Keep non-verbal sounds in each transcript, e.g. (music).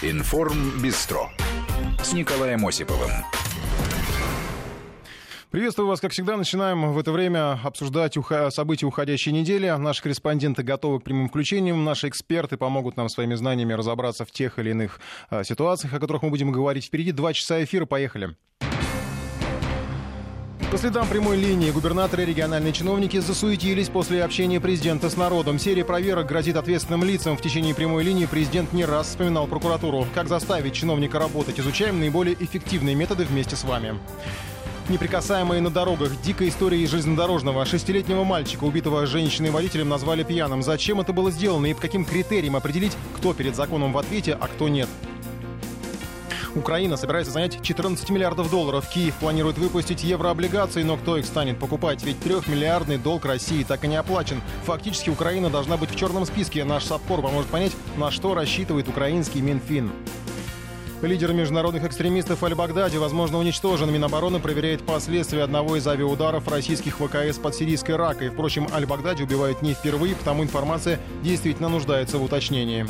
Информ Бистро с Николаем Осиповым. Приветствую вас, как всегда. Начинаем в это время обсуждать события уходящей недели. Наши корреспонденты готовы к прямым включениям. Наши эксперты помогут нам своими знаниями разобраться в тех или иных а, ситуациях, о которых мы будем говорить. Впереди два часа эфира. Поехали. По следам прямой линии губернаторы и региональные чиновники засуетились после общения президента с народом. Серия проверок грозит ответственным лицам. В течение прямой линии президент не раз вспоминал прокуратуру. Как заставить чиновника работать? Изучаем наиболее эффективные методы вместе с вами. Неприкасаемые на дорогах. Дикая история из железнодорожного. Шестилетнего мальчика, убитого женщиной-водителем, назвали пьяным. Зачем это было сделано и по каким критериям определить, кто перед законом в ответе, а кто нет? Украина собирается занять 14 миллиардов долларов. Киев планирует выпустить еврооблигации, но кто их станет покупать? Ведь трехмиллиардный долг России так и не оплачен. Фактически Украина должна быть в черном списке. Наш САПКОР поможет понять, на что рассчитывает украинский Минфин. Лидер международных экстремистов Аль-Багдади, возможно, уничтожен. Минобороны проверяет последствия одного из авиаударов российских ВКС под сирийской Ракой. Впрочем, Аль-Багдади убивают не впервые, потому информация действительно нуждается в уточнении.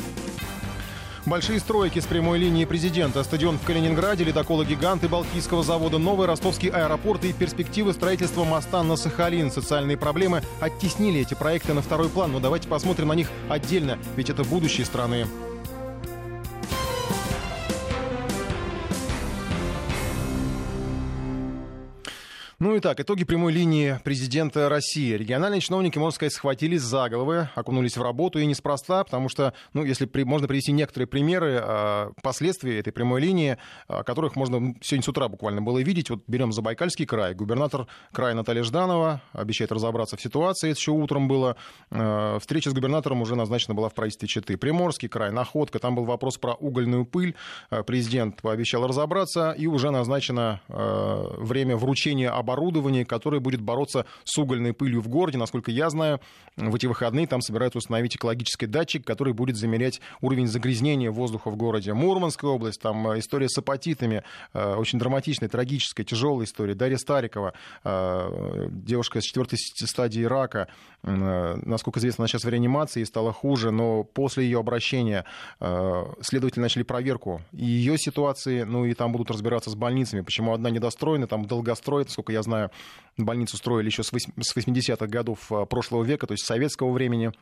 Большие стройки с прямой линии президента, стадион в Калининграде, ледоколы-гиганты Балтийского завода, новый ростовский аэропорт и перспективы строительства моста на Сахалин. Социальные проблемы оттеснили эти проекты на второй план, но давайте посмотрим на них отдельно, ведь это будущее страны. Ну и так, итоги прямой линии президента России. Региональные чиновники, можно сказать, схватились за головы, окунулись в работу, и неспроста, потому что, ну, если при, можно привести некоторые примеры э, последствий этой прямой линии, э, которых можно сегодня с утра буквально было видеть. Вот берем Забайкальский край. Губернатор края Наталья Жданова обещает разобраться в ситуации. Это еще утром было. Э, встреча с губернатором уже назначена была в правительстве Читы. Приморский край, Находка. Там был вопрос про угольную пыль. Президент пообещал разобраться, и уже назначено время вручения оборудование, которое будет бороться с угольной пылью в городе. Насколько я знаю, в эти выходные там собираются установить экологический датчик, который будет замерять уровень загрязнения воздуха в городе. Мурманская область, там э, история с апатитами, э, очень драматичная, трагическая, тяжелая история. Дарья Старикова, э, девушка с четвертой стадии рака, насколько известно, она сейчас в реанимации и стала хуже, но после ее обращения следователи начали проверку ее ситуации, ну и там будут разбираться с больницами, почему одна недостроена, там долгострой, насколько я знаю, больницу строили еще с 80-х годов а, прошлого века, то есть советского времени.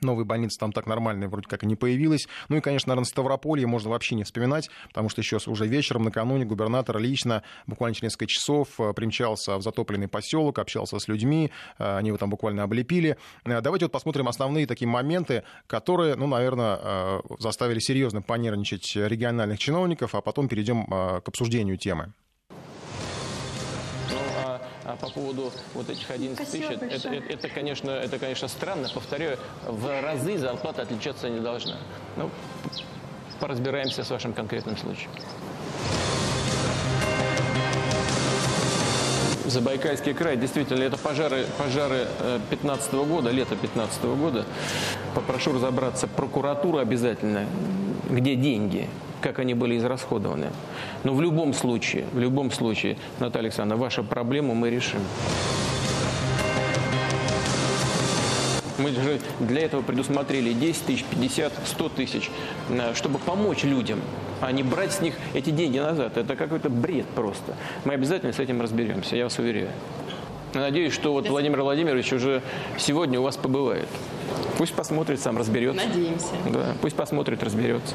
Новой больницы там так нормальной вроде как и не появилась. Ну и, конечно, наверное, Ставрополье можно вообще не вспоминать, потому что еще уже вечером, накануне, губернатор лично, буквально через несколько часов, а, примчался в затопленный поселок, общался с людьми, а, они его там буквально облепили. Давайте вот посмотрим основные такие моменты, которые, ну, наверное, заставили серьезно понервничать региональных чиновников, а потом перейдем к обсуждению темы. А по поводу вот этих 11 тысяч, это, это, это, конечно, это, конечно, странно. Повторяю, в разы зарплата отличаться не должна. Ну, поразбираемся с вашим конкретным случаем. Забайкальский край, действительно, это пожары, пожары 15 -го года, лето 15 -го года. Попрошу разобраться прокуратуру обязательно, где деньги, как они были израсходованы. Но в любом случае, в любом случае, Наталья Александровна, вашу проблему мы решим. Мы же для этого предусмотрели 10 тысяч, 50, 100 тысяч, э, чтобы помочь людям, а не брать с них эти деньги назад. Это какой-то бред просто. Мы обязательно с этим разберемся, я вас уверяю. Надеюсь, что вот Владимир Владимирович уже сегодня у вас побывает. Пусть посмотрит, сам разберется. Надеемся. Да, пусть посмотрит, разберется.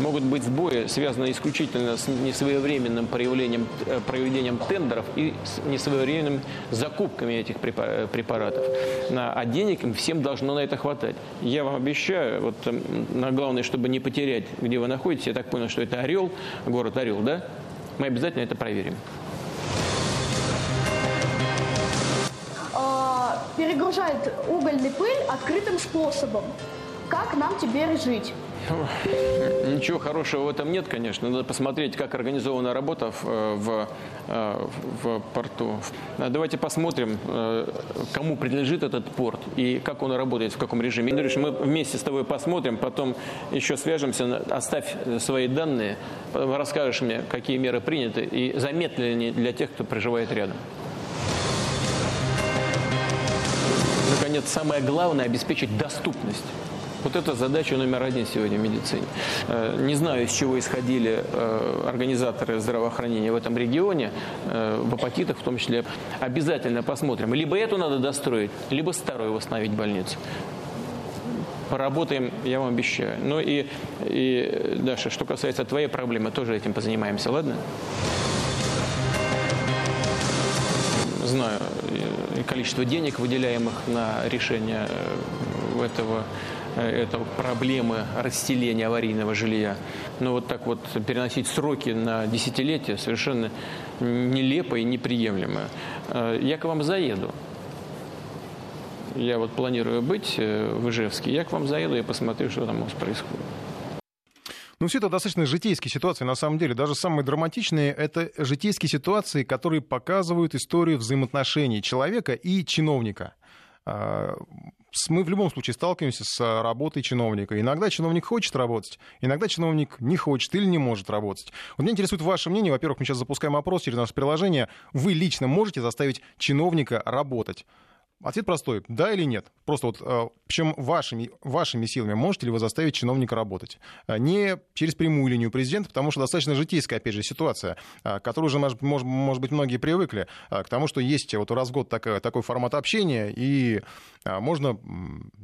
Могут быть сбои, связанные исключительно с несвоевременным проявлением, э, проведением тендеров и с несвоевременными закупками этих э, препаратов. А денег им всем должно на это хватать. Я вам обещаю, вот на главное, чтобы не потерять, где вы находитесь, я так понял, что это Орел, город Орел, да? Мы обязательно это проверим. А, перегружает угольный пыль открытым способом. Как нам теперь жить? Ничего хорошего в этом нет, конечно. Надо посмотреть, как организована работа в, э, в, э, в порту. Давайте посмотрим, э, кому принадлежит этот порт и как он работает, в каком режиме. Игорь, мы вместе с тобой посмотрим, потом еще свяжемся. Оставь свои данные, расскажешь мне, какие меры приняты и заметны ли они для тех, кто проживает рядом станет самое главное обеспечить доступность. Вот это задача номер один сегодня в медицине. Э, не знаю, из чего исходили э, организаторы здравоохранения в этом регионе, э, в апатитах в том числе. Обязательно посмотрим. Либо эту надо достроить, либо старую восстановить больницу поработаем, я вам обещаю. Ну и, и Даша, что касается твоей проблемы, тоже этим позанимаемся, ладно? Знаю количество денег, выделяемых на решение этого это проблемы расселения аварийного жилья. Но вот так вот переносить сроки на десятилетия совершенно нелепо и неприемлемо. Э, я к вам заеду. Я вот планирую быть э, в Ижевске. Я к вам заеду и посмотрю, что там у вас происходит. Ну, все это достаточно житейские ситуации, на самом деле. Даже самые драматичные — это житейские ситуации, которые показывают историю взаимоотношений человека и чиновника. А, мы в любом случае сталкиваемся с работой чиновника. Иногда чиновник хочет работать, иногда чиновник не хочет или не может работать. Вот меня интересует ваше мнение. Во-первых, мы сейчас запускаем опрос через наше приложение. Вы лично можете заставить чиновника работать? Ответ простой, да или нет. Просто вот, э, причем вашими, вашими силами можете ли вы заставить чиновника работать? Э, не через прямую линию президента, потому что достаточно житейская, опять же, ситуация, э, к которой уже, может, может быть, многие привыкли, к тому, что есть вот раз в год такой, такой формат общения, и можно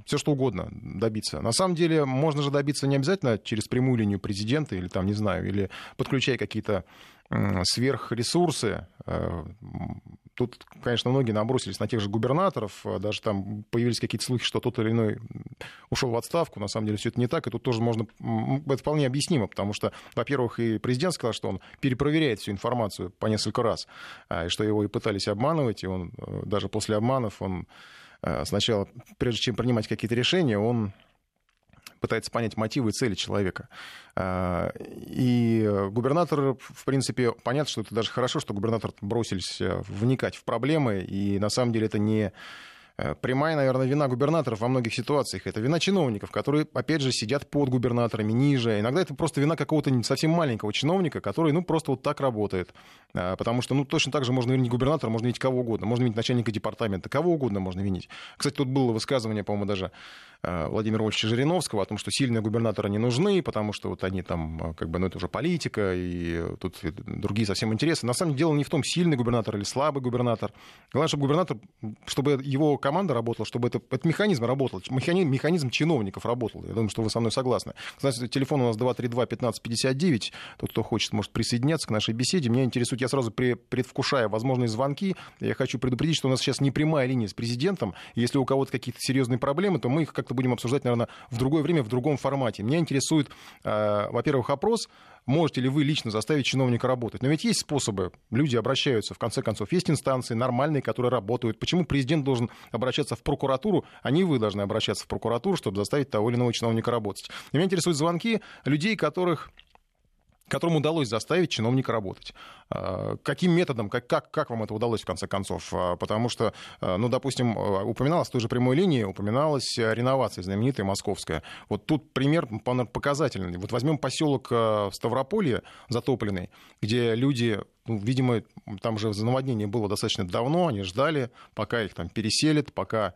все что угодно добиться. На самом деле, можно же добиться не обязательно через прямую линию президента, или там, не знаю, или подключая какие-то сверхресурсы, Тут, конечно, многие набросились на тех же губернаторов, а даже там появились какие-то слухи, что тот или иной ушел в отставку. На самом деле все это не так, и тут тоже можно... Это вполне объяснимо, потому что, во-первых, и президент сказал, что он перепроверяет всю информацию по несколько раз, а, и что его и пытались обманывать, и он э, даже после обманов, он э, сначала, прежде чем принимать какие-то решения, он пытается понять мотивы и цели человека. А, и губернатор, в принципе, понятно, что это даже хорошо, что губернатор бросились э, вникать в проблемы, и на самом деле это не прямая, наверное, вина губернаторов во многих ситуациях. Это вина чиновников, которые, опять же, сидят под губернаторами, ниже. Иногда это просто вина какого-то совсем маленького чиновника, который, ну, просто вот так работает. Э, потому что, ну, точно так же можно винить губернатора, можно винить кого угодно. Можно винить начальника департамента, кого угодно можно винить. Кстати, тут было высказывание, по-моему, даже э, Владимира Вольфовича Жириновского о том, что сильные губернаторы не нужны, потому что вот они там, как бы, ну, это уже политика, и тут другие совсем интересы. На самом деле, дело не в том, сильный губернатор или слабый губернатор. Главное, чтобы губернатор, чтобы его команда работала, чтобы это, этот механизм работал, механизм, механизм чиновников работал. Я думаю, что вы со мной согласны. Кстати, телефон у нас 232-1559. Тот, кто хочет, может присоединяться к нашей беседе. Меня интересует, я сразу предвкушая возможные звонки, я хочу предупредить, что у нас сейчас не прямая линия с президентом. Если у кого-то какие-то серьезные проблемы, то мы их как-то будем обсуждать, наверное, в другое время, в другом формате. Меня интересует, э, во-первых, опрос, можете ли вы лично заставить чиновника работать. Но ведь есть способы, люди обращаются, в конце концов, есть инстанции нормальные, которые работают. Почему президент должен обращаться в прокуратуру, а не вы должны обращаться в прокуратуру, чтобы заставить того или иного чиновника работать? И меня интересуют звонки людей, которых которому удалось заставить чиновника работать. А, каким методом, как, как, как вам это удалось, в конце концов? А, потому что, а, ну, допустим, упоминалась той же прямой линии, упоминалась реновация знаменитая московская. Вот тут пример показательный. Вот возьмем поселок Ставрополье затопленный, где люди ну, видимо, там же наводнение было достаточно давно, они ждали, пока их там переселят, пока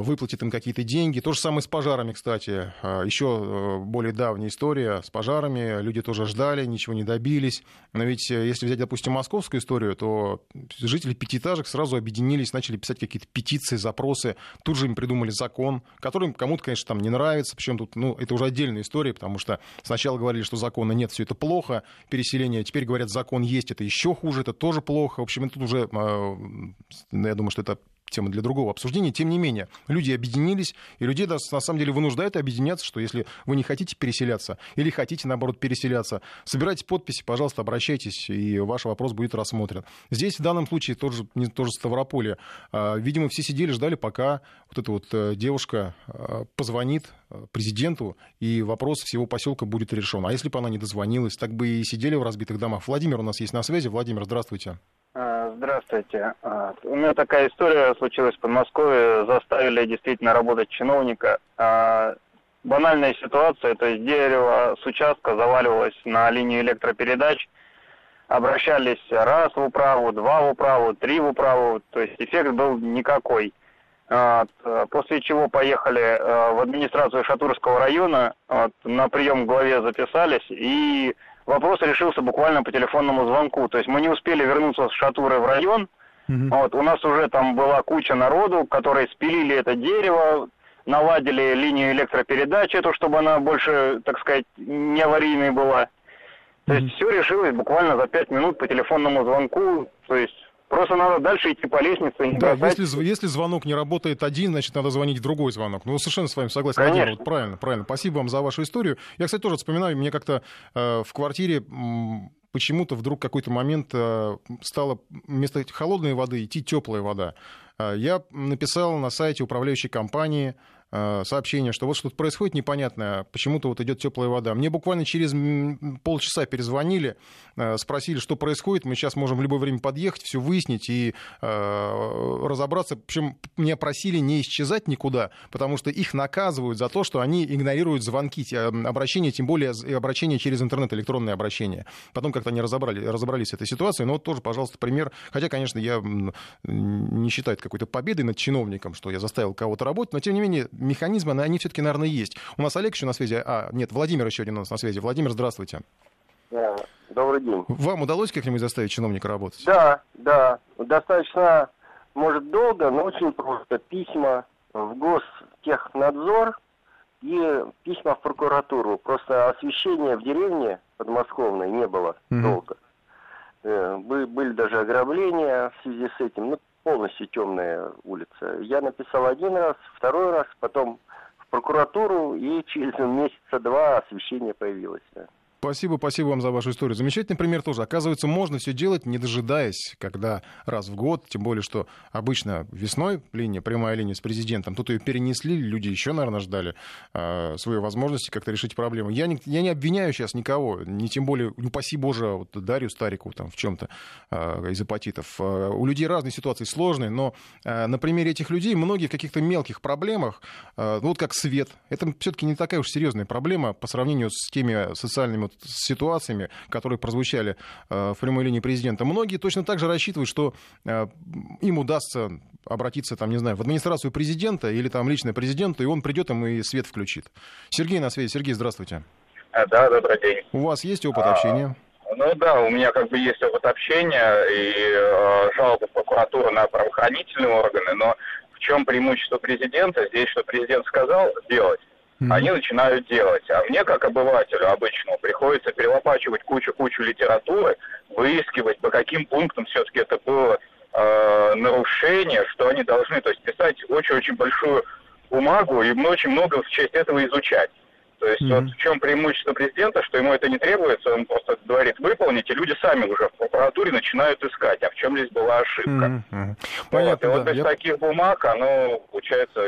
выплатит им какие-то деньги. То же самое с пожарами, кстати. А, Еще э, более давняя история с пожарами. Люди тоже ждали, ничего не добились. Но ведь э, если взять, допустим, московскую историю, то жители пятиэтажек сразу объединились, начали писать какие-то петиции, запросы. Тут же им придумали закон, который кому-то, конечно, там не нравится. Причем тут, ну, это уже отдельная история, потому что сначала говорили, что закона нет, все это плохо, переселение. Теперь говорят, закон есть, это еще хуже, это тоже плохо. В общем, тут уже, а, я думаю, что это тема для другого обсуждения. Тем не менее, люди объединились, и людей на самом деле вынуждают объединяться, что если вы не хотите переселяться или хотите, наоборот, переселяться, собирайте подписи, пожалуйста, обращайтесь, и ваш вопрос будет рассмотрен. Здесь в данном случае тоже, не, тоже Ставрополье. А, видимо, все сидели, ждали, пока вот эта вот э, девушка а, позвонит э, президенту, и вопрос всего поселка будет решен. А если бы она не дозвонилась, так бы и сидели в разбитых домах. Владимир у нас есть на связи. Владимир, здравствуйте. А, здравствуйте. А, у меня такая история случилась в Подмосковье. Заставили действительно работать чиновника. А, банальная ситуация, то есть дерево с участка заваливалось на линию электропередач. Обращались раз в управу, два в управу, три в управу. То есть эффект был никакой. После чего поехали в администрацию Шатурского района, на прием к главе записались, и вопрос решился буквально по телефонному звонку. То есть мы не успели вернуться с Шатуры в район, Mm-hmm. Вот, у нас уже там была куча народу, которые спилили это дерево, наладили линию электропередач, эту, чтобы она больше, так сказать, не аварийной была. То есть все решилось буквально за пять минут по телефонному звонку. То есть Просто надо дальше идти по лестнице. Да, если, если звонок не работает один, значит, надо звонить в другой звонок. Ну, совершенно с вами согласен. Конечно. Вот правильно, правильно. Спасибо вам за вашу историю. Я, кстати, тоже вспоминаю, мне как-то э, в квартире почему-то вдруг какой-то момент э, стало вместо холодной воды идти теплая вода. Э, я написал на сайте управляющей компании сообщение, что вот что-то происходит непонятное, почему-то вот идет теплая вода. Мне буквально через полчаса перезвонили, э, спросили, что происходит. Мы сейчас можем в любое время подъехать, все выяснить и э, разобраться. Причем меня просили не исчезать никуда, потому что их наказывают за то, что они игнорируют звонки, обращения, тем более обращения через интернет, электронные обращения. Потом как-то они разобрали, разобрались с этой ситуацией. Но вот тоже, пожалуйста, пример. Хотя, конечно, я не считаю это какой-то победой над чиновником, что я заставил кого-то работать, но тем не менее механизмы, они все-таки, наверное, есть. У нас Олег еще на связи. А, нет, Владимир еще один у нас на связи. Владимир, здравствуйте. Да, добрый день. Вам удалось как-нибудь заставить чиновника работать? Да, да. Достаточно, может, долго, но очень просто. Письма в Гостехнадзор и письма в прокуратуру. Просто освещения в деревне подмосковной не было mm-hmm. долго. Э, были даже ограбления в связи с этим. Ну, полностью темная улица. Я написал один раз, второй раз, потом в прокуратуру, и через месяца два освещение появилось. Спасибо, спасибо вам за вашу историю. Замечательный пример тоже. Оказывается, можно все делать, не дожидаясь, когда раз в год, тем более, что обычно весной линия, прямая линия с президентом, тут ее перенесли, люди еще, наверное, ждали э, свои возможности как-то решить проблему. Я не, я не обвиняю сейчас никого, не тем более, ну, Боже, вот Дарью Старику там в чем-то э, из апатитов. Э, у людей разные ситуации сложные, но э, на примере этих людей многие в каких-то мелких проблемах, э, вот как свет, это все-таки не такая уж серьезная проблема по сравнению с теми социальными вот ситуациями, которые прозвучали э, в прямой линии президента, многие точно так же рассчитывают, что э, им удастся обратиться, там, не знаю, в администрацию президента или там лично президенту, и он придет им и свет включит. Сергей на связи. Сергей, здравствуйте. А, да, добрый день. У вас есть опыт а, общения? Ну да, у меня как бы есть опыт общения и э, жалобы в прокуратуру на правоохранительные органы, но в чем преимущество президента? Здесь, что президент сказал, делать mm-hmm. они начинают делать. А мне, как обывателю обычному, приходится перелопачивать кучу-кучу литературы, выискивать, по каким пунктам все-таки это было э, нарушение, что они должны, то есть писать очень-очень большую бумагу и очень много в честь этого изучать. То есть mm-hmm. вот в чем преимущество президента, что ему это не требуется, он просто говорит выполнить, и люди сами уже в прокуратуре начинают искать, а в чем здесь была ошибка. Mm-hmm. Понятно, вот, и вот без Я... таких бумаг оно получается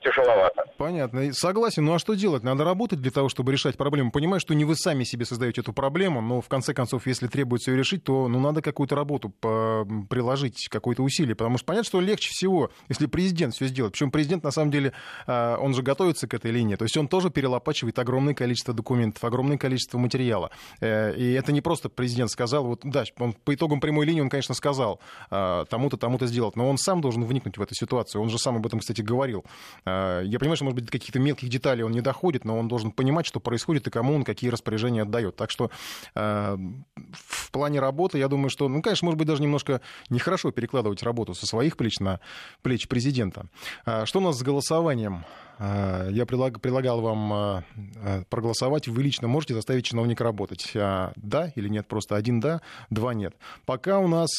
тяжеловато. Понятно. Согласен. Ну а что делать? Надо работать для того, чтобы решать проблему. Понимаю, что не вы сами себе создаете эту проблему, но в конце концов, если требуется ее решить, то ну, надо какую-то работу приложить, какое-то усилие. Потому что понятно, что легче всего, если президент все сделает. Причем президент, на самом деле, а, он же готовится к этой линии. То есть он тоже перелопачивает огромное количество документов, огромное количество материала. Э, и это не просто президент сказал, вот да, он по итогам прямой линии он, конечно, сказал а, тому-то, тому-то сделать, но он сам должен вникнуть в эту ситуацию. Он же сам об этом, кстати, говорил. А, я понимаю, что, может быть, до каких-то мелких деталей он не доходит, но он должен понимать, что происходит и кому он какие распоряжения отдает. Так что а, в плане работы, я думаю, что, ну, конечно, может быть, даже немножко нехорошо перекладывать работу со своих плеч на плечи президента. А, что у нас с голосованием? Я предлагал вам проголосовать. Вы лично можете заставить чиновника работать. Да или нет? Просто один да, два нет. Пока у нас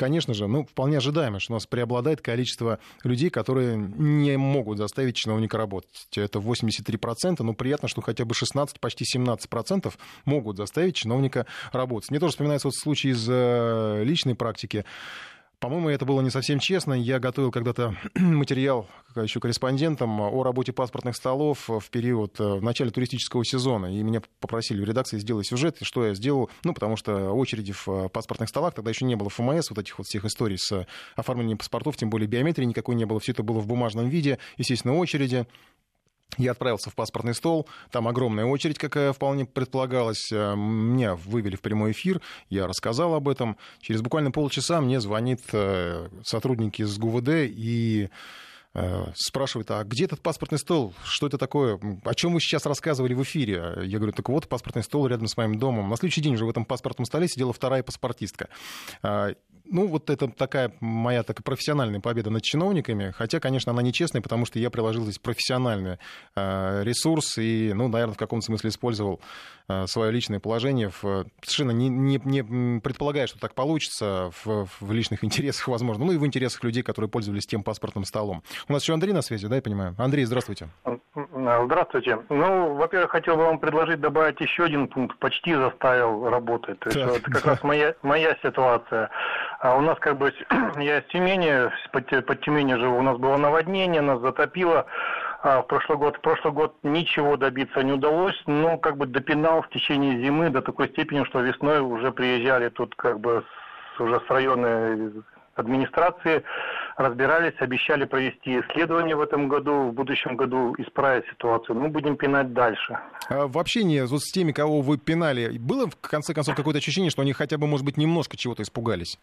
конечно же, ну, вполне ожидаемо, что у нас преобладает количество людей, которые не могут заставить чиновника работать. Это 83%, но приятно, что хотя бы 16, почти 17% могут заставить чиновника работать. Мне тоже вспоминается вот случай из э, личной практики. По-моему, это было не совсем честно. Я готовил когда-то (clears throat) материал еще корреспондентам о работе паспортных столов в период, э, в начале туристического сезона. И меня попросили в редакции сделать сюжет, что я сделал. Ну, потому что очереди в э, паспортных столах, тогда еще не было ФМС, вот этих вот всех историй с оформлением паспортов, тем более биометрии никакой не было. Все это было в бумажном виде. Естественно, очереди. Я отправился в паспортный стол, там огромная очередь, какая вполне предполагалась. Э, меня вывели в прямой эфир, я рассказал об этом. Через буквально полчаса мне звонит э, сотрудники из ГУВД и э, спрашивает, а где этот паспортный стол? Что это такое? О чем вы сейчас рассказывали в эфире? Я говорю, так вот, паспортный стол рядом с моим домом. На следующий день уже в этом паспортном столе сидела вторая паспортистка. Ну, вот это такая моя такая профессиональная победа над чиновниками, хотя, конечно, она нечестная, потому что я приложил здесь профессиональный э, ресурс и, ну, наверное, в каком-то смысле использовал свое личное положение, в, совершенно не, не, не предполагая, что так получится в, в личных (laughs) интересах, возможно, ну и в интересах людей, которые пользовались тем паспортным столом. У нас еще Андрей на связи, да, я понимаю? Андрей, здравствуйте. Здравствуйте. Ну, во-первых, хотел бы вам предложить добавить еще один пункт. Почти заставил работать. То есть, это как да. раз моя, моя ситуация. А у нас как бы, (clears throat) я из Тюмени, под, под Тюмени живу, у нас было наводнение, нас затопило. А в прошлый год, в прошлый год ничего добиться не удалось, но как бы допинал в течение зимы до такой степени, что весной уже приезжали тут как бы с, уже с района администрации, разбирались, обещали провести исследование в этом году, в будущем году исправить ситуацию. Мы будем пинать дальше. А в общении вот с теми, кого вы пинали, было в конце концов какое-то ощущение, что они хотя бы, может быть, немножко чего-то испугались?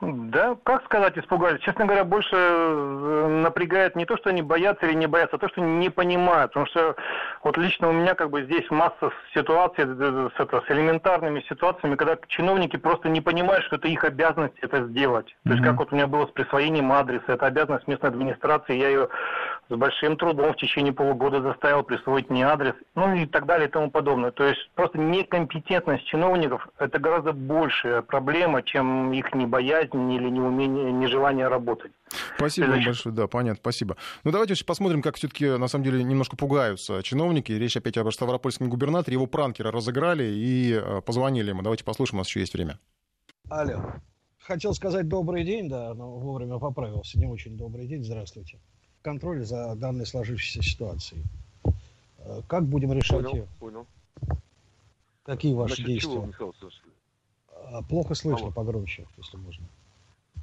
Да, как сказать, испугались. Честно говоря, больше э, напрягает не то, что они боятся или не боятся, а то, что не понимают. Потому что вот лично у меня как бы здесь масса ситуаций э, э, с, это, с элементарными ситуациями, когда чиновники просто не понимают, что это их обязанность это сделать. Mm-hmm. То есть как вот у меня было с присвоением адреса, это обязанность местной администрации, я ее с большим трудом в течение полугода заставил присвоить мне адрес, ну и так далее и тому подобное. То есть просто некомпетентность чиновников – это гораздо большая проблема, чем их небоязнь или неумение, нежелание работать. Спасибо вам большое, да, понятно, спасибо. Ну давайте посмотрим, как все-таки на самом деле немножко пугаются чиновники. Речь опять об Ставропольском губернаторе, его пранкера разыграли и э, позвонили ему. Давайте послушаем, у нас еще есть время. Алло. Хотел сказать добрый день, да, но вовремя поправился. Не очень добрый день, здравствуйте контроль за данной сложившейся ситуацией. Э, как будем решать понял, ее? Понял. Какие ваши Значит, действия? Чего, Михаил а, Плохо слышно, Алло. погромче, если можно.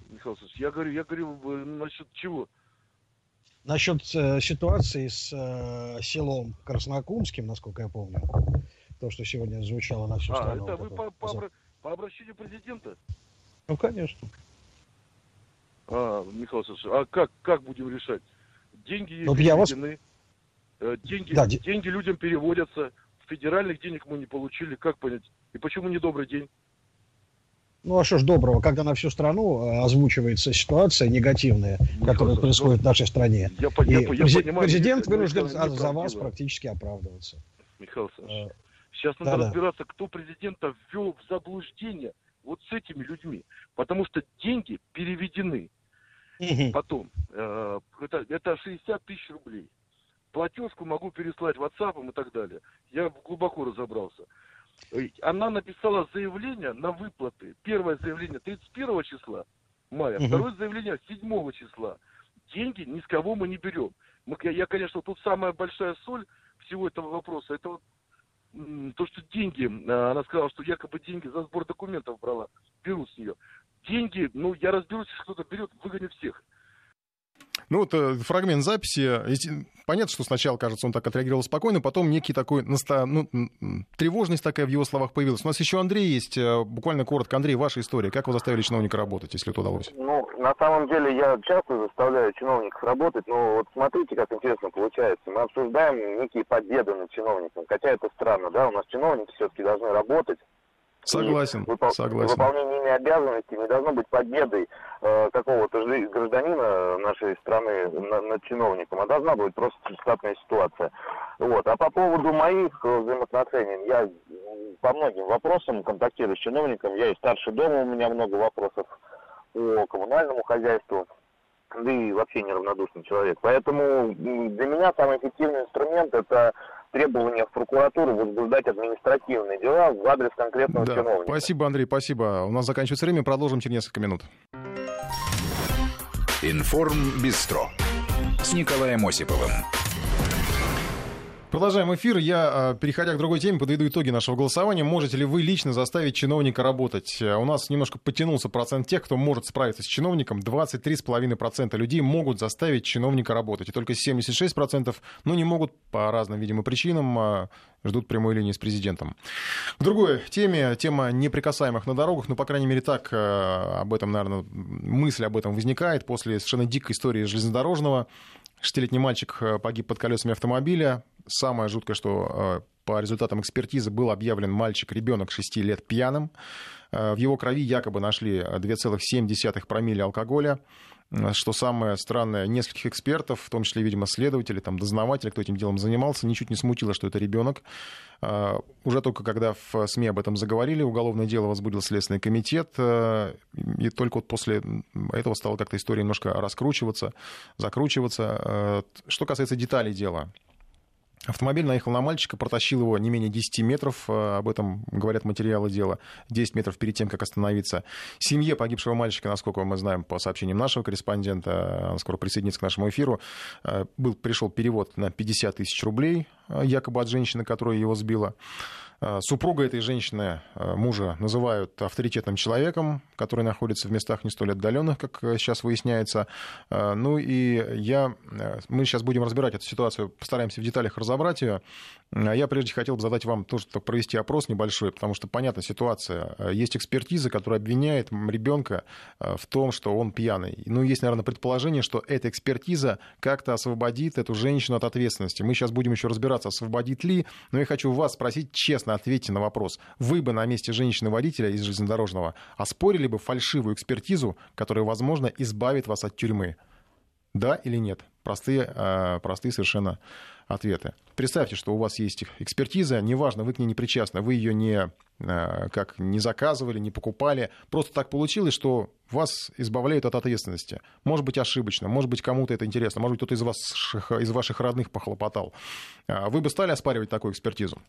Михаил Сергеевич, я говорю, я говорю насчет чего? Насчет э, ситуации с э, селом Краснокумским, насколько я помню. То, что сегодня звучало на всю а, страну. это вы по, по, по обращению президента? Ну, конечно. А, Михаил Сергеевич, а как, как будем решать? Деньги ну, я вас... Э, деньги, да, деньги людям переводятся. Федеральных денег мы не получили. Как понять? И почему не добрый день? Ну а что ж доброго, когда на всю страну э, озвучивается ситуация негативная, Михаил, которая ну, происходит в нашей стране. Я, и я, я понимаю, президент вынужден за, за вас практически оправдываться. Михаил Александрович, а, сейчас надо да, разбираться, кто президента ввел в заблуждение вот с этими людьми. Потому что деньги переведены. Угу. Потом, э, это, это 60 тысяч рублей. Платежку могу переслать WhatsApp и так далее. Я глубоко разобрался. Она написала заявление на выплаты. Первое заявление 31 числа мая, угу. второе заявление 7 числа. Деньги ни с кого мы не берем. Мы, я, конечно, тут самая большая соль всего этого вопроса, это вот то, что деньги, э, она сказала, что якобы деньги за сбор документов брала, берут с нее деньги, ну, я разберусь, если кто-то берет, выгоню всех. Ну, вот э, фрагмент записи. Понятно, что сначала, кажется, он так отреагировал спокойно, потом некий такой, наста... ну, тревожность такая в его словах появилась. У нас еще Андрей есть. Э, буквально коротко. Андрей, ваша история. Как вы заставили чиновника работать, если это удалось? Ну, на самом деле, я часто заставляю чиновников работать, но вот смотрите, как интересно получается. Мы обсуждаем некие победы над чиновником, хотя это странно, да, у нас чиновники все-таки должны работать, Согласен, выпол... согласен. Выполнение ими обязанностей не должно быть победой э, какого-то гражданина нашей страны на, над чиновником, а должна быть просто штатная ситуация. Вот. А по поводу моих взаимоотношений, я по многим вопросам контактирую с чиновником, я и старший дома, у меня много вопросов по коммунальному хозяйству, да и вообще неравнодушный человек. Поэтому для меня самый эффективный инструмент это требования в прокуратуру возбуждать административные дела в адрес конкретного да. чиновника. Спасибо, Андрей, спасибо. У нас заканчивается время, продолжим через несколько минут. Информ Бистро с Николаем Осиповым. Продолжаем эфир. Я, а, переходя к другой теме, подведу итоги нашего голосования. Можете ли вы лично заставить чиновника работать? Э, у нас немножко потянулся процент тех, кто может справиться с чиновником. 23,5% людей могут заставить чиновника работать. И только 76%, ну, не могут по разным, видимо, причинам, а, ждут прямой линии с президентом. К другой теме, тема неприкасаемых на дорогах, ну, по крайней мере, так об этом, наверное, мысль об этом возникает после совершенно дикой истории железнодорожного. Шестилетний мальчик э, погиб под колесами автомобиля. Самое жуткое, что э, по результатам экспертизы был объявлен мальчик, ребенок 6 лет пьяным. Э, в его крови якобы нашли 2,7 промилле алкоголя. Что самое странное, нескольких экспертов, в том числе, видимо, следователи, там, дознаватели, кто этим делом занимался, ничуть не смутило, что это ребенок. Уже только когда в СМИ об этом заговорили, уголовное дело возбудил Следственный комитет, и только вот после этого стала как-то история немножко раскручиваться, закручиваться. Что касается деталей дела, Автомобиль наехал на мальчика, протащил его не менее 10 метров, э, об этом говорят материалы дела, 10 метров перед тем, как остановиться. Семье погибшего мальчика, насколько мы знаем по сообщениям нашего корреспондента, он скоро присоединится к нашему эфиру, э, был, пришел перевод на 50 тысяч рублей, э, якобы от женщины, которая его сбила. Э, супруга этой женщины, э, мужа, называют авторитетным человеком, который находится в местах не столь отдаленных, как э, сейчас выясняется. Ну и я, мы сейчас будем разбирать эту ситуацию, постараемся в деталях разобрать ее. Я прежде хотел бы задать вам тоже провести опрос небольшой, потому что понятна ситуация. Есть экспертиза, которая обвиняет ребенка в том, что он пьяный. Ну, есть, наверное, предположение, что эта экспертиза как-то освободит эту женщину от ответственности. Мы сейчас будем еще разбираться, освободит ли. Но я хочу вас спросить честно, ответьте на вопрос. Вы бы на месте женщины-водителя из железнодорожного оспорили бы фальшивую экспертизу, которая, возможно, избавит вас от тюрьмы? Да или нет? Простые, а, простые совершенно ответы. Представьте, что у вас есть экспертиза, неважно, вы к ней не причастны, вы ее не, а, как, не заказывали, не покупали. Просто так получилось, что вас избавляют от ответственности. Может быть, ошибочно, может быть, кому-то это интересно, может быть, кто-то из, вас, из ваших родных похлопотал. А вы бы стали оспаривать такую экспертизу?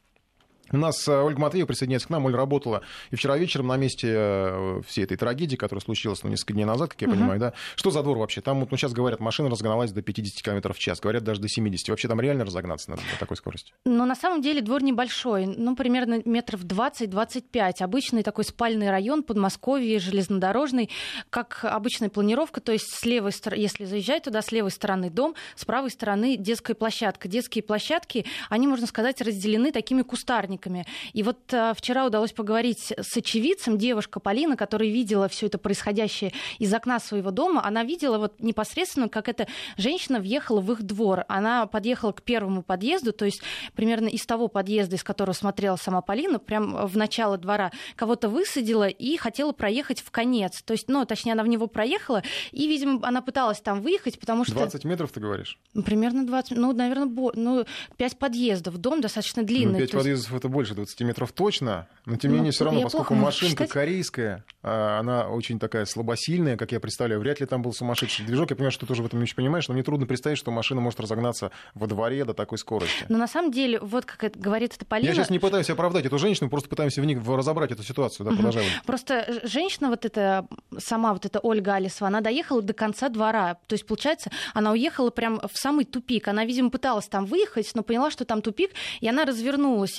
У нас э, Ольга Матвеева присоединяется к нам. Оля работала и вчера вечером на месте э, всей этой трагедии, которая случилась ну, несколько дней назад, как я угу. понимаю, да? Что за двор вообще? Там, вот, ну, сейчас говорят, машина разгоналась до 50 км в час. Говорят, даже до 70. Вообще там реально разогнаться надо на такой скорости? Ну, на самом деле двор небольшой. Ну, примерно метров 20-25. Обычный такой спальный район, Подмосковье, железнодорожный. Как обычная планировка, то есть с левой стороны, если заезжать туда, с левой стороны дом, с правой стороны детская площадка. Детские площадки, они, можно сказать, разделены такими кустарниками охранниками. И вот а, вчера удалось поговорить с очевидцем, девушка Полина, которая видела все это происходящее из окна своего дома. Она видела вот непосредственно, как эта женщина въехала в их двор. Она подъехала к первому подъезду, то есть примерно из того подъезда, из которого смотрела сама Полина, прям в начало двора, кого-то высадила и хотела проехать в конец. То есть, ну, точнее, она в него проехала, и, видимо, она пыталась там выехать, потому что... 20 метров, ты говоришь? Примерно 20, ну, наверное, бо... ну, 5 подъездов. Дом достаточно длинный. Ну, 5 подъездов есть... это больше 20 метров точно, но тем не ну, менее все равно, поскольку машинка считать. корейская, а, она очень такая слабосильная, как я представляю, вряд ли там был сумасшедший движок. Я понимаю, что ты тоже в этом не очень понимаешь, но мне трудно представить, что машина может разогнаться во дворе до такой скорости. Но на самом деле, вот как это говорит эта Полина... Я сейчас не пытаюсь оправдать эту женщину, просто пытаемся в них разобрать эту ситуацию. Да, продолжаем. Просто женщина вот эта, сама вот эта Ольга Алисова, она доехала до конца двора. То есть, получается, она уехала прям в самый тупик. Она, видимо, пыталась там выехать, но поняла, что там тупик, и она развернулась. Развернулась,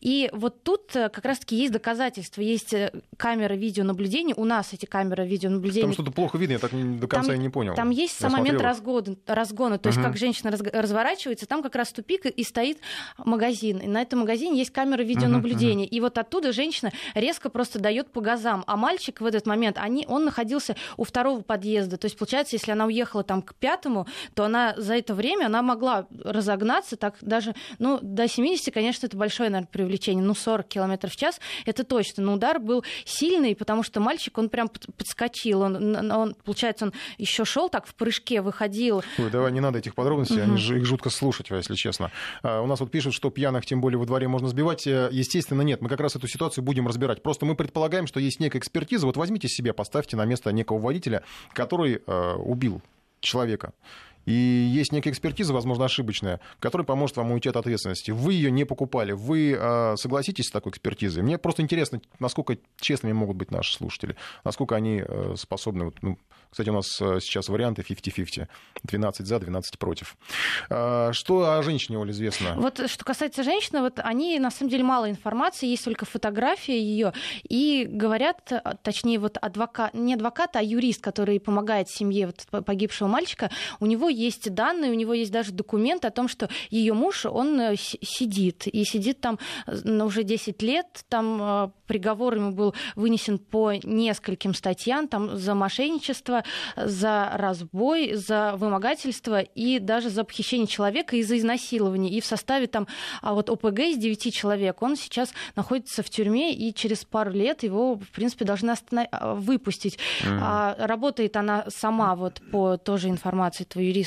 и вот тут э, как раз-таки есть доказательства. Есть э, камеры видеонаблюдения. У нас эти камеры видеонаблюдения. Там что-то плохо видно, я так до конца там, и не понял. Там есть сам момент разгона, разгона. То есть угу. как женщина раз, разворачивается, там как раз тупик и стоит магазин. И на этом магазине есть камеры видеонаблюдения. Угу, угу. И вот оттуда женщина резко просто дает по газам. А мальчик в этот момент, они, он находился у второго подъезда. То есть, получается, если она уехала там к пятому, то она за это время она могла разогнаться так даже, ну, до 70, конечно, это большое, наверное, привлечение ну, 40 км в час, это точно. Но удар был сильный, потому что мальчик, он прям подскочил. Он, он получается, он еще шел так в прыжке, выходил. Ой, давай, не надо этих подробностей, угу. они, их жутко слушать, если честно. А, у нас вот пишут, что пьяных, тем более во дворе, можно сбивать. Э, естественно, нет. Мы как раз эту ситуацию будем разбирать. Просто мы предполагаем, что есть некая экспертиза. Вот возьмите себе, поставьте на место некого водителя, который э, убил человека И есть некая экспертиза, возможно, ошибочная, которая поможет вам уйти от ответственности. Вы ее не покупали, вы э, согласитесь с такой экспертизой? Мне просто интересно, насколько честными могут быть наши слушатели, насколько они э, способны... Вот, ну, кстати, у нас сейчас варианты 50-50. 12 за, 12 против. Что о женщине, Оля, известно? Вот что касается женщины, вот они, на самом деле, мало информации, есть только фотография ее, и говорят, точнее, вот адвокат, не адвокат, а юрист, который помогает семье вот погибшего мальчика, у него есть данные, у него есть даже документ о том, что ее муж, он э, сидит, и сидит там э, уже 10 лет, там э, приговор ему был вынесен по нескольким статьям, там за мошенничество, за разбой, за вымогательство и даже за похищение человека и за изнасилование. И в составе там а вот ОПГ из 9 человек, он сейчас находится в тюрьме, и через пару лет его, в принципе, должны останов... А, выпустить. Mm-hmm. А, работает она сама, вот по тоже информации этого юриста,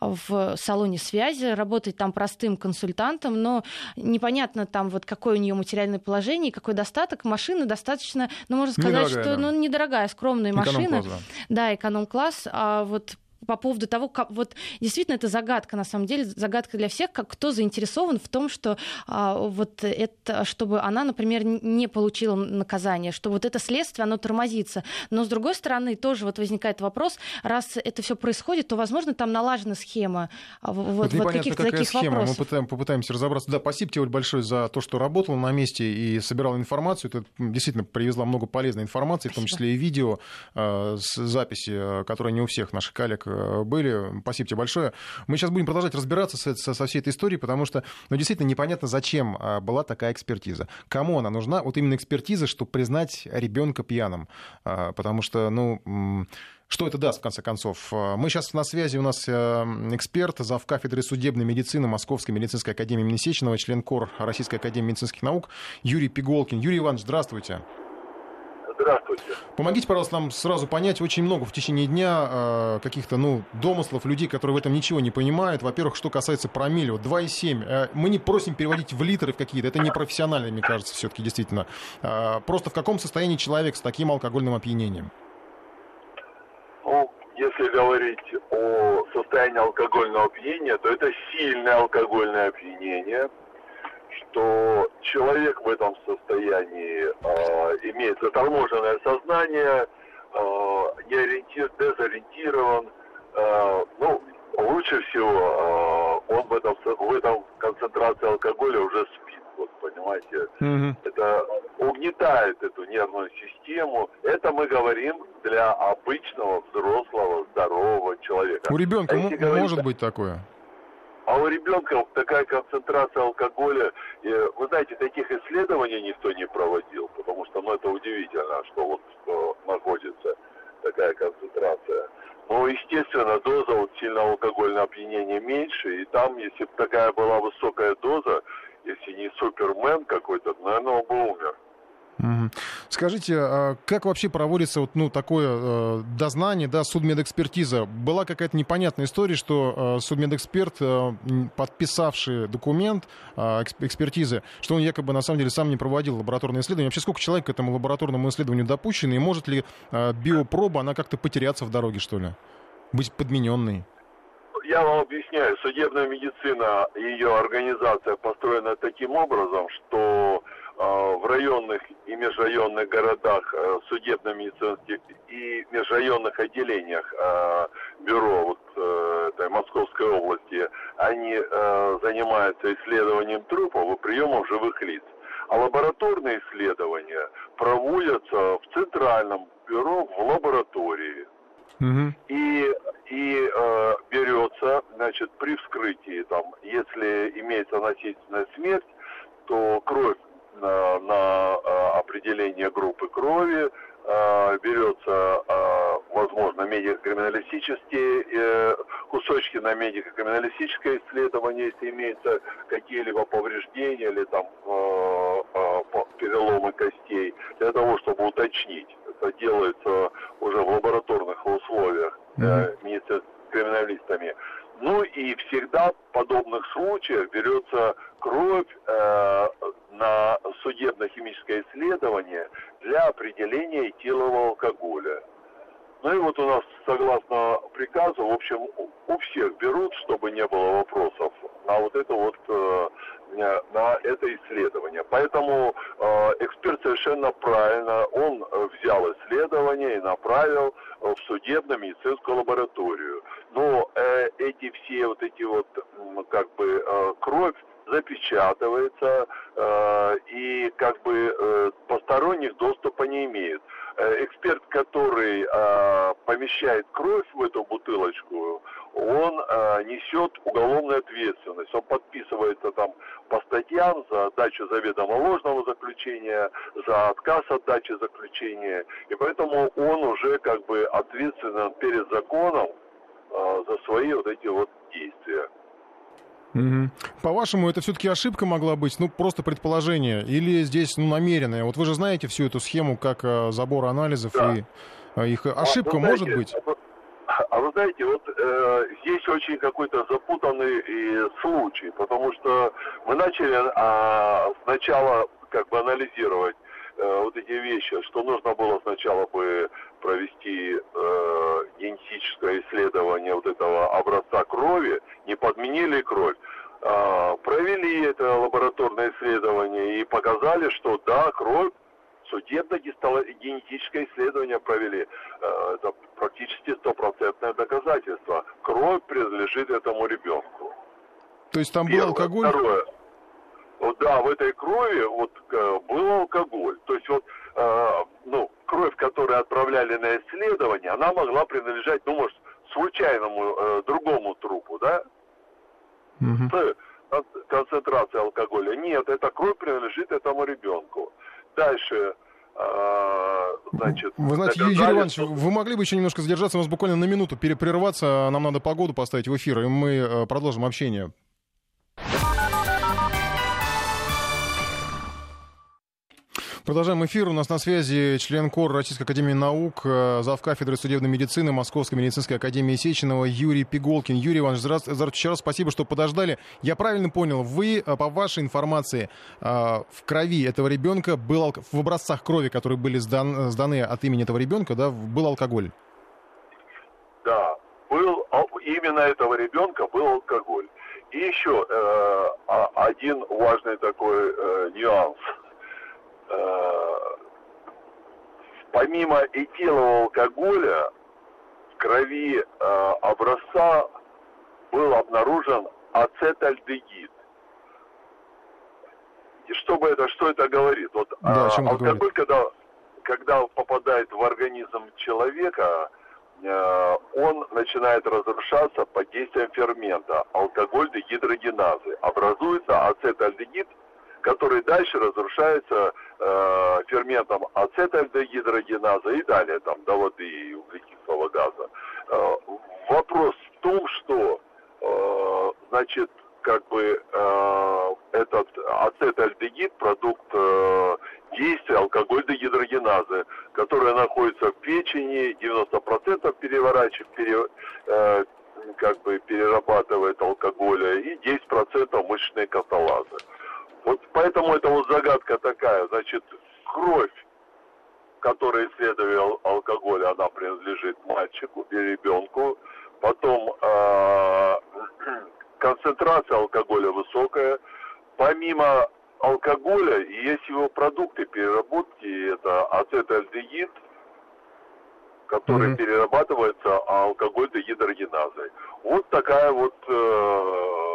в салоне связи, работает там простым консультантом, но непонятно там вот какое у нее материальное положение, какой достаток. Машина достаточно, ну можно сказать, недорогая, что да. ну, недорогая, скромная машина. Да, эконом-класс. А вот по поводу того, как вот действительно это загадка на самом деле, загадка для всех, как кто заинтересован в том, что а, вот это, чтобы она, например, не получила наказание, что вот это следствие, оно тормозится. Но с другой стороны тоже вот возникает вопрос, раз это все происходит, то, возможно, там налажена схема а, вот, вот, вот каких-то таких схема. вопросов. Мы пытаем, попытаемся разобраться. Да, спасибо тебе, Оль, большое за то, что работала на месте и собирала информацию. Ты действительно привезла много полезной информации, спасибо. в том числе и видео э, с записи, которые не у всех наших коллег были. Спасибо тебе большое. Мы сейчас будем продолжать разбираться со, со, со всей этой историей, потому что ну, действительно непонятно, зачем а, была такая экспертиза. Кому она нужна? Вот именно экспертиза, чтобы признать ребенка пьяным. А, потому что, ну... Что это даст, в конце концов? А, мы сейчас на связи, у нас э, эксперт, зав. кафедры судебной медицины Московской медицинской академии имени Сеченова, член КОР Российской академии медицинских наук Юрий Пиголкин. Юрий Иванович, здравствуйте. Здравствуйте. Помогите, пожалуйста, нам сразу понять, очень много в течение дня э, каких-то, ну, домыслов, людей, которые в этом ничего не понимают. Во-первых, что касается промилле, вот 2,7. Э, мы не просим переводить в литры в какие-то, это не профессионально, мне кажется, все-таки действительно. Э, просто в каком состоянии человек с таким алкогольным опьянением? Ну, если говорить о состоянии алкогольного опьянения, то это сильное алкогольное опьянение – что человек в этом состоянии э, имеет заторможенное сознание, э, не ориентир, дезориентирован. Э, ну, лучше всего э, он в этом, в этом концентрации алкоголя уже спит. Вот, понимаете, mm-hmm. это угнетает эту нервную систему. Это мы говорим для обычного взрослого здорового человека. У ребенка а м- говорить, может быть такое? А у ребенка такая концентрация алкоголя, вы знаете, таких исследований никто не проводил, потому что, ну, это удивительно, что вот что находится такая концентрация. Но, естественно, доза вот сильного алкогольного опьянения меньше, и там, если бы такая была высокая доза, если не супермен какой-то, наверное, он бы умер. Скажите, а как вообще проводится вот, ну, такое э, дознание, да, судмедэкспертиза? Была какая-то непонятная история, что э, судмедэксперт, э, подписавший документ экспертизы, что он якобы на самом деле сам не проводил лабораторное исследование. Вообще сколько человек к этому лабораторному исследованию допущено, и может ли биопроба, она как-то потеряться в дороге, что ли? Быть подмененной? Я вам объясняю, судебная медицина, ее организация построена таким образом, что в районных и межрайонных городах э, судебно-медицинских и межрайонных отделениях э, бюро вот, этой Московской области, они занимаются исследованием трупов и приемом живых лиц. А лабораторные исследования проводятся в центральном бюро в лаборатории. Угу. И, и э, берется, значит, при вскрытии, там, если имеется носительная смерть, то кровь на, на э, определение группы крови, э, берется, э, возможно, медико-криминалистические кусочки на медико-криминалистическое исследование, если имеются какие-либо повреждения или там переломы костей, для того, чтобы уточнить. Это делается уже в лабораторных условиях mm-hmm. криминалистами. Ну и всегда в подобных случаях берется кровь э, на судебно-химическое исследование для определения этилового алкоголя. Ну и вот у нас, согласно приказу, в общем, у всех берут, чтобы не было вопросов, на вот это вот, э, на это исследование. Поэтому э, эксперт совершенно правильно, он взял исследование и направил в судебно-медицинскую лабораторию. Но эти все вот эти вот, как бы, кровь запечатывается и как бы посторонних доступа не имеет. Э, эксперт, который э, помещает кровь в эту бутылочку, он э, несет уголовную ответственность. Он подписывается там по статьям за дачу заведомо ложного заключения, за отказ от дачи заключения. И поэтому он уже как бы ответственен перед законом э, за свои вот эти вот действия. Угу. По-вашему, это все-таки ошибка могла быть, ну, просто предположение, или здесь ну, намеренное? Вот вы же знаете всю эту схему, как э, забор анализов, да. и э, их ошибка а, знаете, может быть? А вы знаете, вот э, здесь очень какой-то запутанный и случай, потому что мы начали а, сначала как бы анализировать э, вот эти вещи, что нужно было сначала бы провести э, генетическое исследование вот этого образца крови, не подменили кровь, э, провели это лабораторное исследование и показали, что да, кровь судебно-генетическое исследование провели. Э, это практически стопроцентное доказательство. Кровь принадлежит этому ребенку. То есть там Первое. был алкоголь? Второе. Да, в этой крови вот э, был алкоголь. То есть вот, э, ну, кровь, которую отправляли на исследование, она могла принадлежать, ну, может, случайному э, другому трупу, да? Угу. С концентрацией алкоголя. Нет, эта кровь принадлежит этому ребенку. Дальше, э, значит... Вы знаете, Юрий Иванович, что... вы могли бы еще немножко задержаться, у нас буквально на минуту перепрерваться, нам надо погоду поставить в эфир, и мы э, продолжим общение. Продолжаем эфир. У нас на связи член КОР Российской Академии Наук, э, зав. кафедры судебной медицины Московской медицинской академии Сеченова Юрий Пиголкин. Юрий Иванович, здравствуйте еще раз. Спасибо, что подождали. Я правильно понял, вы, э, по вашей информации, э, в крови этого ребенка был, в образцах крови, которые были сдан, сданы от имени этого ребенка, да, был алкоголь? Да, был именно этого ребенка был алкоголь. И еще э, один важный такой э, нюанс – помимо этилового алкоголя в крови э, образца был обнаружен ацетальдегид. И что бы это, что это говорит? Вот да, э, алкоголь, когда, когда попадает в организм человека, э, он начинает разрушаться под действием фермента алкоголь дегидрогеназы. Образуется ацетальдегид, который дальше разрушается э, ферментом ацетальдегидрогеназа и далее там до воды и углекислого газа. Э, вопрос в том, что э, значит как бы э, этот ацетальдегид продукт э, действия алкоголь-дегидрогеназы, которая находится в печени, 90% переворачивает, пере, э, как бы перерабатывает алкоголя и 10% мышечные каталазы. Вот поэтому это вот загадка такая. Значит, кровь, которая исследовал алкоголь, она принадлежит мальчику и ребенку. Потом э, (clears throat) концентрация алкоголя высокая. Помимо алкоголя есть его продукты переработки. Это ацетальдегид, который mm-hmm. перерабатывается алкоголь дегидрогеназой. Вот такая вот э,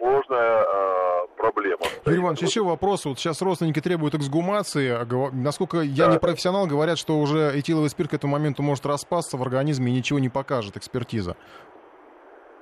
сложная э, проблема. Юрий Иванович, еще вопрос. Вот сейчас родственники требуют эксгумации. А насколько я да. не профессионал, говорят, что уже этиловый спирт к этому моменту может распасться в организме и ничего не покажет экспертиза.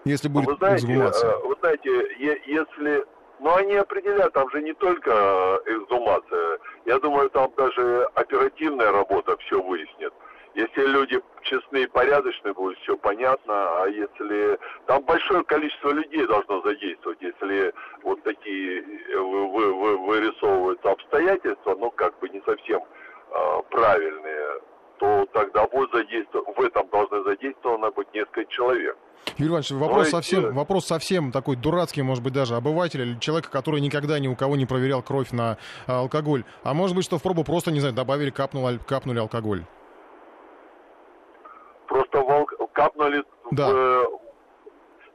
Если будет вы знаете, эксгумация. Э, вы знаете, если... Но они определяют, там же не только э, эксгумация. Я думаю, там даже оперативная работа все выяснит. Если люди честные и порядочные, будет все понятно, а если... Там большое количество людей должно задействовать, если вот такие э, вы, вы, вырисовываются обстоятельства, ну, как бы не совсем э, правильные, то тогда будет задействовано, в этом должны задействовано быть несколько человек. Юрий Иванович, вопрос, совсем, вопрос совсем такой дурацкий, может быть, даже обыватель или человека, который никогда ни у кого не проверял кровь на а, алкоголь. А может быть, что в пробу просто, не знаю, добавили, капнули, капнули алкоголь? Да. В,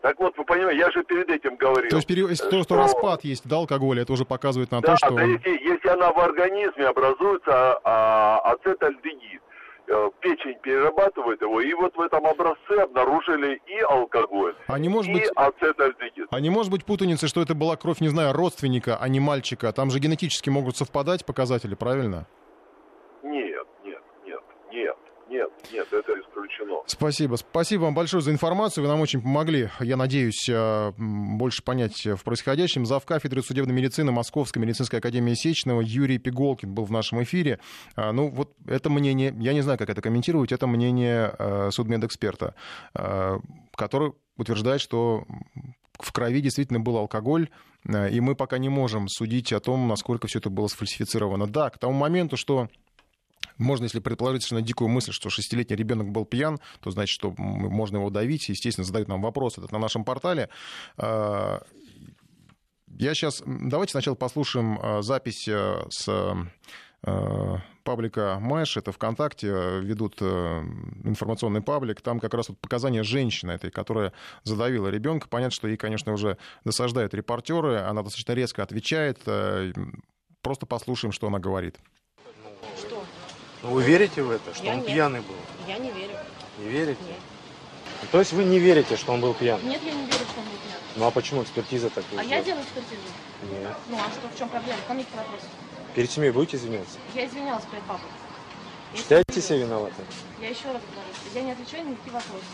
так вот, вы понимаете, я же перед этим говорил. То есть если то, что распад есть да, алкоголя, это уже показывает на да, то, что... Да, если, если она в организме образуется а, ацетальдегид, э, печень перерабатывает его, и вот в этом образце обнаружили и алкоголь, а не может и быть... ацетальдегид. А не может быть путаницы, что это была кровь, не знаю, родственника, а не мальчика? Там же генетически могут совпадать показатели, правильно? Нет, нет, это исключено. Спасибо. Спасибо вам большое за информацию. Вы нам очень помогли, я надеюсь, э, больше понять в происходящем. Зав. кафедры судебной медицины Московской медицинской академии Сечного Юрий Пиголкин был в нашем эфире. А, ну, вот это мнение, я не знаю, как это комментировать, это мнение э, судмедэксперта, э, который утверждает, что в крови действительно был алкоголь, и мы пока не можем судить о том, насколько все это было сфальсифицировано. Да, к тому моменту, что можно, если предположить совершенно дикую мысль, что шестилетний ребенок был пьян, то значит, что можно его давить. Естественно, задают нам вопрос этот на нашем портале. А, я сейчас... Давайте сначала послушаем а, запись а, с паблика Мэш, это ВКонтакте, ведут информационный паблик, там как раз вот показания женщины этой, которая задавила ребенка. Понятно, что ей, конечно, уже досаждают репортеры, она достаточно резко отвечает. Просто послушаем, что она говорит. Но вы верите в это, что я он нет. пьяный был? Я не верю. Не верите? Нет. То есть вы не верите, что он был пьян? Нет, я не верю, что он был пьян. Ну а почему экспертиза так А я делаю экспертизу. Нет. Ну а что, в чем проблема? Ко мне вопрос. Перед семьей будете извиняться? Я извинялась перед папой. Считаете себя виноватым? Я еще раз говорю, я не отвечаю на никакие вопросы.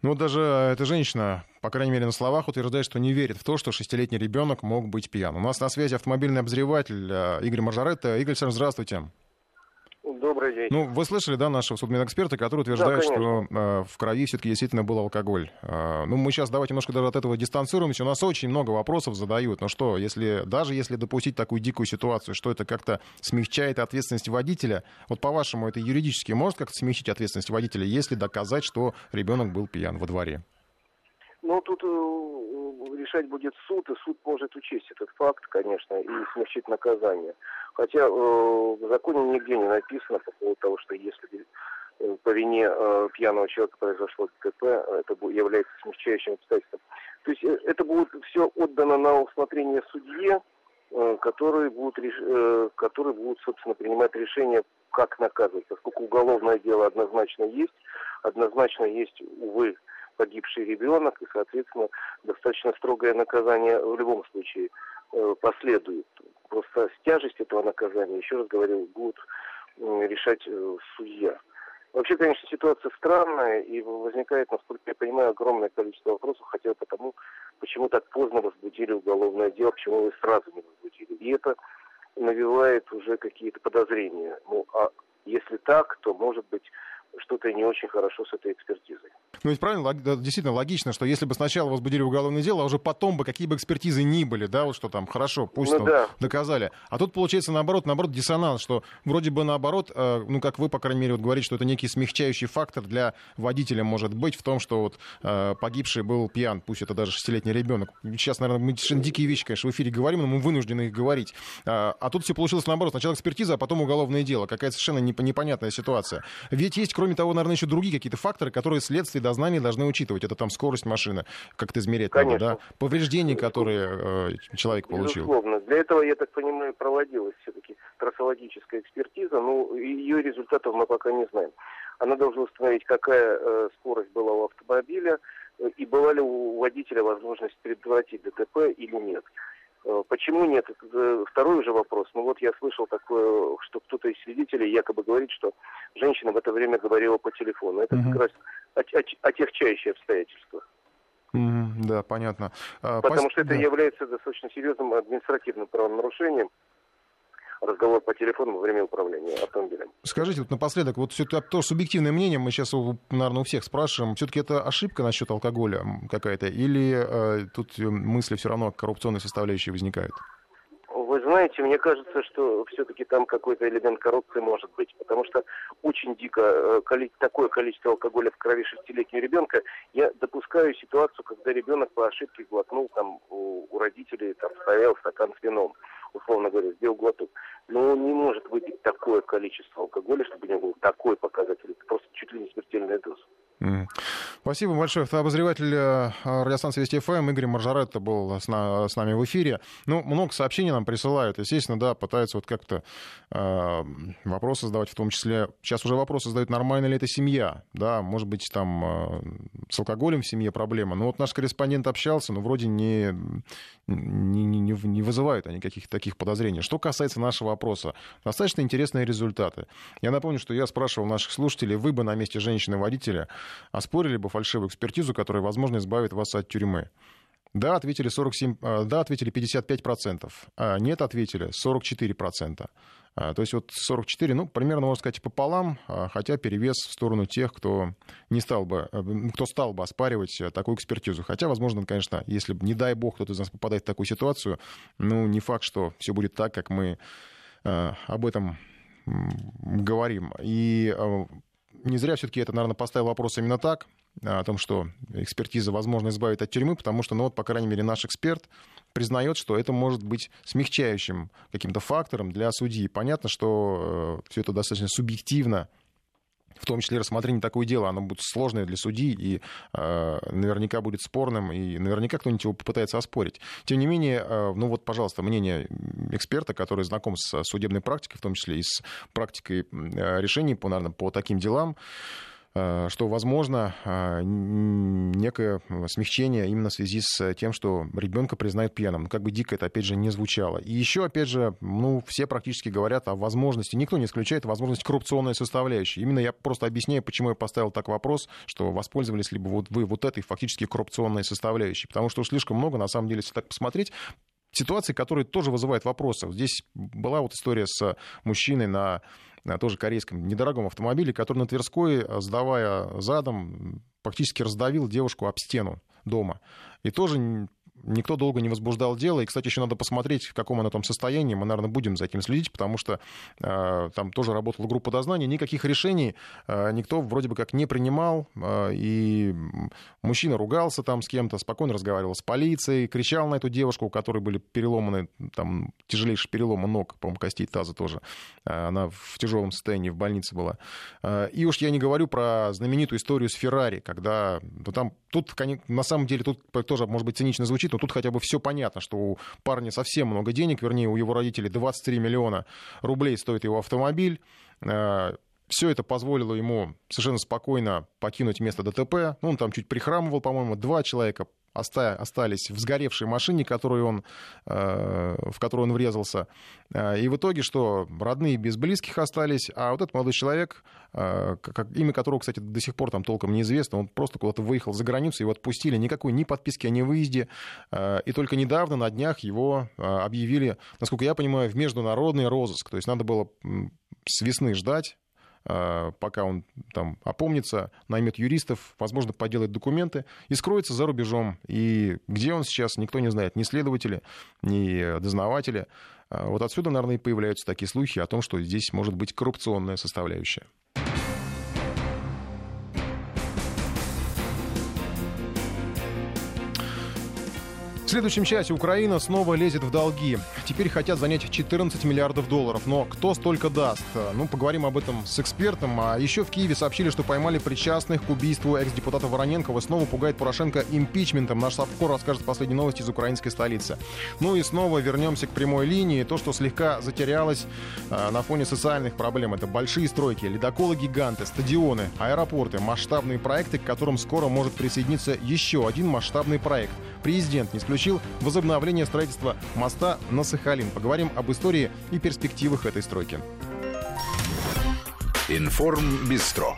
Ну, даже эта женщина, по крайней мере, на словах утверждает, что не верит в то, что шестилетний ребенок мог быть пьян. У нас на связи автомобильный обозреватель э, Игорь Маржаретта. Игорь Александрович, здравствуйте. Добрый день. Ну, вы слышали, да, нашего судмедэксперта, который утверждает, Да, что э, в крови все-таки действительно был алкоголь. Э, ну, мы сейчас давайте немножко даже от этого дистанцируемся. У нас очень много вопросов задают. Но что, если даже если допустить такую дикую ситуацию, что это как-то смягчает ответственность водителя? Вот по-вашему, это юридически может как-то смягчить ответственность водителя, если доказать, что ребенок был пьян во дворе? Ну, тут э, решать будет суд, и суд может учесть этот факт, конечно, и смягчить наказание. Хотя э, в законе нигде не написано по поводу того, что если э, по вине э, пьяного человека произошло ДТП, это бу- является смягчающим обстоятельством. То есть это будет все отдано на усмотрение судье, который будет, реш- э, который будет, собственно, принимать решение, как наказывать. Поскольку уголовное дело однозначно есть, однозначно есть, увы, погибший ребенок, и, соответственно, достаточно строгое наказание в любом случае последует. Просто тяжесть этого наказания, еще раз говорю, будет э, решать э, судья. Вообще, конечно, ситуация странная, и возникает, насколько я понимаю, огромное количество вопросов, хотя бы потому, почему так поздно возбудили уголовное дело, почему вы сразу не возбудили. И это навевает уже какие-то подозрения. Ну, а если так, то, может быть, что-то не очень хорошо с этой экспертизой. Ну, ведь правильно, действительно логично, что если бы сначала возбудили уголовное дело, а уже потом бы какие бы экспертизы ни были, да, вот что там, хорошо, пусть Ну там да. доказали. А тут получается наоборот, наоборот, диссонанс, что вроде бы наоборот, э, ну, как вы, по крайней мере, вот говорите, что это некий смягчающий фактор для водителя может быть в том, что вот э, погибший был пьян, пусть это даже шестилетний ребенок. Сейчас, наверное, мы совершенно дикие вещи, конечно, в эфире говорим, но мы вынуждены их говорить. А, а тут все получилось наоборот. Сначала экспертиза, а потом уголовное дело. Какая-то совершенно непо- непонятная ситуация. Ведь есть, кроме того, наверное, еще другие какие-то факторы, которые следствие и дознание должны учитывать. Это там скорость машины, как-то измерять надо, Конечно. да? Повреждения, которые э, человек получил. Безусловно. Для этого, я так понимаю, проводилась все-таки трассологическая экспертиза, но ее результатов мы пока не знаем. Она должна установить, какая э, скорость была у автомобиля э, и была ли у водителя возможность предотвратить ДТП или нет. Э, Почему нет? Это э, второй уже вопрос. Ну вот я слышал такое, что кто-то из свидетелей якобы говорит, что женщина в это время говорила по телефону. Это Мгм. как раз от- от- отягчающее обстоятельство. Мгм, да, понятно. А, Потому пос- что это да. является достаточно серьезным административным правонарушением разговор по телефону во время управления автомобилем. Скажите, вот напоследок, вот все то субъективное мнение, мы сейчас, наверное, у всех спрашиваем, все-таки это ошибка насчет алкоголя какая-то, или э, тут э, мысли все равно коррупционной составляющей возникают? Знаете, мне кажется, что все-таки там какой-то элемент коррупции может быть, потому что очень дико э, такое количество алкоголя в крови шестилетнего ребенка. Я допускаю ситуацию, когда ребенок по ошибке глотнул там у, у родителей, там стоял стакан с вином, условно говоря, сделал глоток. Но он не может выпить такое количество алкоголя, чтобы у него был такой показатель. Это просто чуть ли не смертельная доза. Спасибо большое. Обозреватель э, радиостанции Вести ФМ Игорь Маржаретто был с, на, с нами в эфире. Ну, много сообщений нам присылают. Естественно, да, пытаются вот как-то э, вопросы задавать, в том числе... Сейчас уже вопросы задают, нормально ли это семья, да, может быть, там э, с алкоголем в семье проблема. Но вот наш корреспондент общался, но вроде не, не, не, не вызывают они каких-то таких подозрений. Что касается нашего вопроса, достаточно интересные результаты. Я напомню, что я спрашивал наших слушателей, вы бы на месте женщины-водителя оспорили бы фальшивую экспертизу, которая, возможно, избавит вас от тюрьмы? Да, ответили 47, а, да, ответили 55%, а нет, ответили 44%. А, то есть вот 44, ну, примерно, можно сказать, пополам, а, хотя перевес в сторону тех, кто, не стал бы, э, кто стал бы оспаривать э, такую экспертизу. Хотя, возможно, конечно, если, не дай бог, кто-то из нас попадает в такую ситуацию, ну, не факт, что все будет так, как мы э, об этом говорим. И не зря все-таки это, наверное, поставил вопрос именно так, о том, что экспертиза, возможно, избавит от тюрьмы, потому что, ну вот, по крайней мере, наш эксперт признает, что это может быть смягчающим каким-то фактором для судьи. Понятно, что э, все это достаточно субъективно, в том числе рассмотрение такого дела, оно будет сложное для судьи и э, наверняка будет спорным, и наверняка кто-нибудь его попытается оспорить. Тем не менее, э, ну вот, пожалуйста, мнение эксперта, который знаком с судебной практикой, в том числе и с практикой э, решений по, наверное, по таким делам, что возможно э, некое смягчение именно в связи с тем, что ребенка признают пьяным. Как бы дико это, опять же, не звучало. И еще, опять же, ну, все практически говорят о возможности, никто не исключает возможность коррупционной составляющей. Именно я просто объясняю, почему я поставил так вопрос, что воспользовались ли бы вот вы вот этой фактически коррупционной составляющей. Потому что слишком много, на самом деле, если так посмотреть, ситуации, которые тоже вызывают вопросы. Здесь была вот история с мужчиной на тоже корейском недорогом автомобиле, который на Тверской, э, сдавая задом, практически раздавил девушку об стену дома. И тоже никто долго не возбуждал дело. И, кстати, еще надо посмотреть, в каком оно там состоянии. Мы, наверное, будем за этим следить, потому что э, там тоже работала группа дознания. Никаких решений э, никто вроде бы как не принимал. Э, и мужчина ругался там с кем-то, спокойно разговаривал с полицией, кричал на эту девушку, у которой были переломаны, там, тяжелейшие переломы ног, по-моему, костей таза тоже. Э, она в тяжелом состоянии в больнице была. Э, и уж я не говорю про знаменитую историю с Феррари, когда ну, там, тут, на самом деле, тут тоже, может быть, цинично звучит, но тут хотя бы все понятно, что у парня совсем много денег, вернее, у его родителей 23 миллиона рублей стоит его автомобиль. Э, все это позволило ему совершенно спокойно покинуть место ДТП. Ну, он там чуть прихрамывал, по-моему, два человека остались в сгоревшей машине, которую он, э, в которую он врезался. Э, и в итоге, что родные без близких остались, а вот этот молодой человек, э, имя которого, кстати, до сих пор там толком неизвестно, он просто куда-то выехал за границу, его отпустили, никакой ни подписки о невыезде. И только недавно, на днях, его объявили, насколько я понимаю, в международный розыск. То есть надо было с весны ждать, пока он там опомнится, наймет юристов, возможно, поделает документы и скроется за рубежом. И где он сейчас, никто не знает, ни следователи, ни дознаватели. Э, вот отсюда, наверное, и появляются такие слухи о том, что здесь может быть коррупционная составляющая. Следующем часе Украина снова лезет в долги. Теперь хотят занять 14 миллиардов долларов. Но кто столько даст? Ну, поговорим об этом с экспертом. А еще в Киеве сообщили, что поймали причастных к убийству экс-депутата Вороненкова. Снова пугает Порошенко импичментом. Наш Сапко расскажет последние новости из украинской столицы. Ну и снова вернемся к прямой линии. То, что слегка затерялось а, на фоне социальных проблем. Это большие стройки, ледоколы-гиганты, стадионы, аэропорты, масштабные проекты, к которым скоро может присоединиться еще один масштабный проект. Президент не исключил поручил возобновление строительства моста на Сахалин. Поговорим об истории и перспективах этой стройки. Информ Бистро.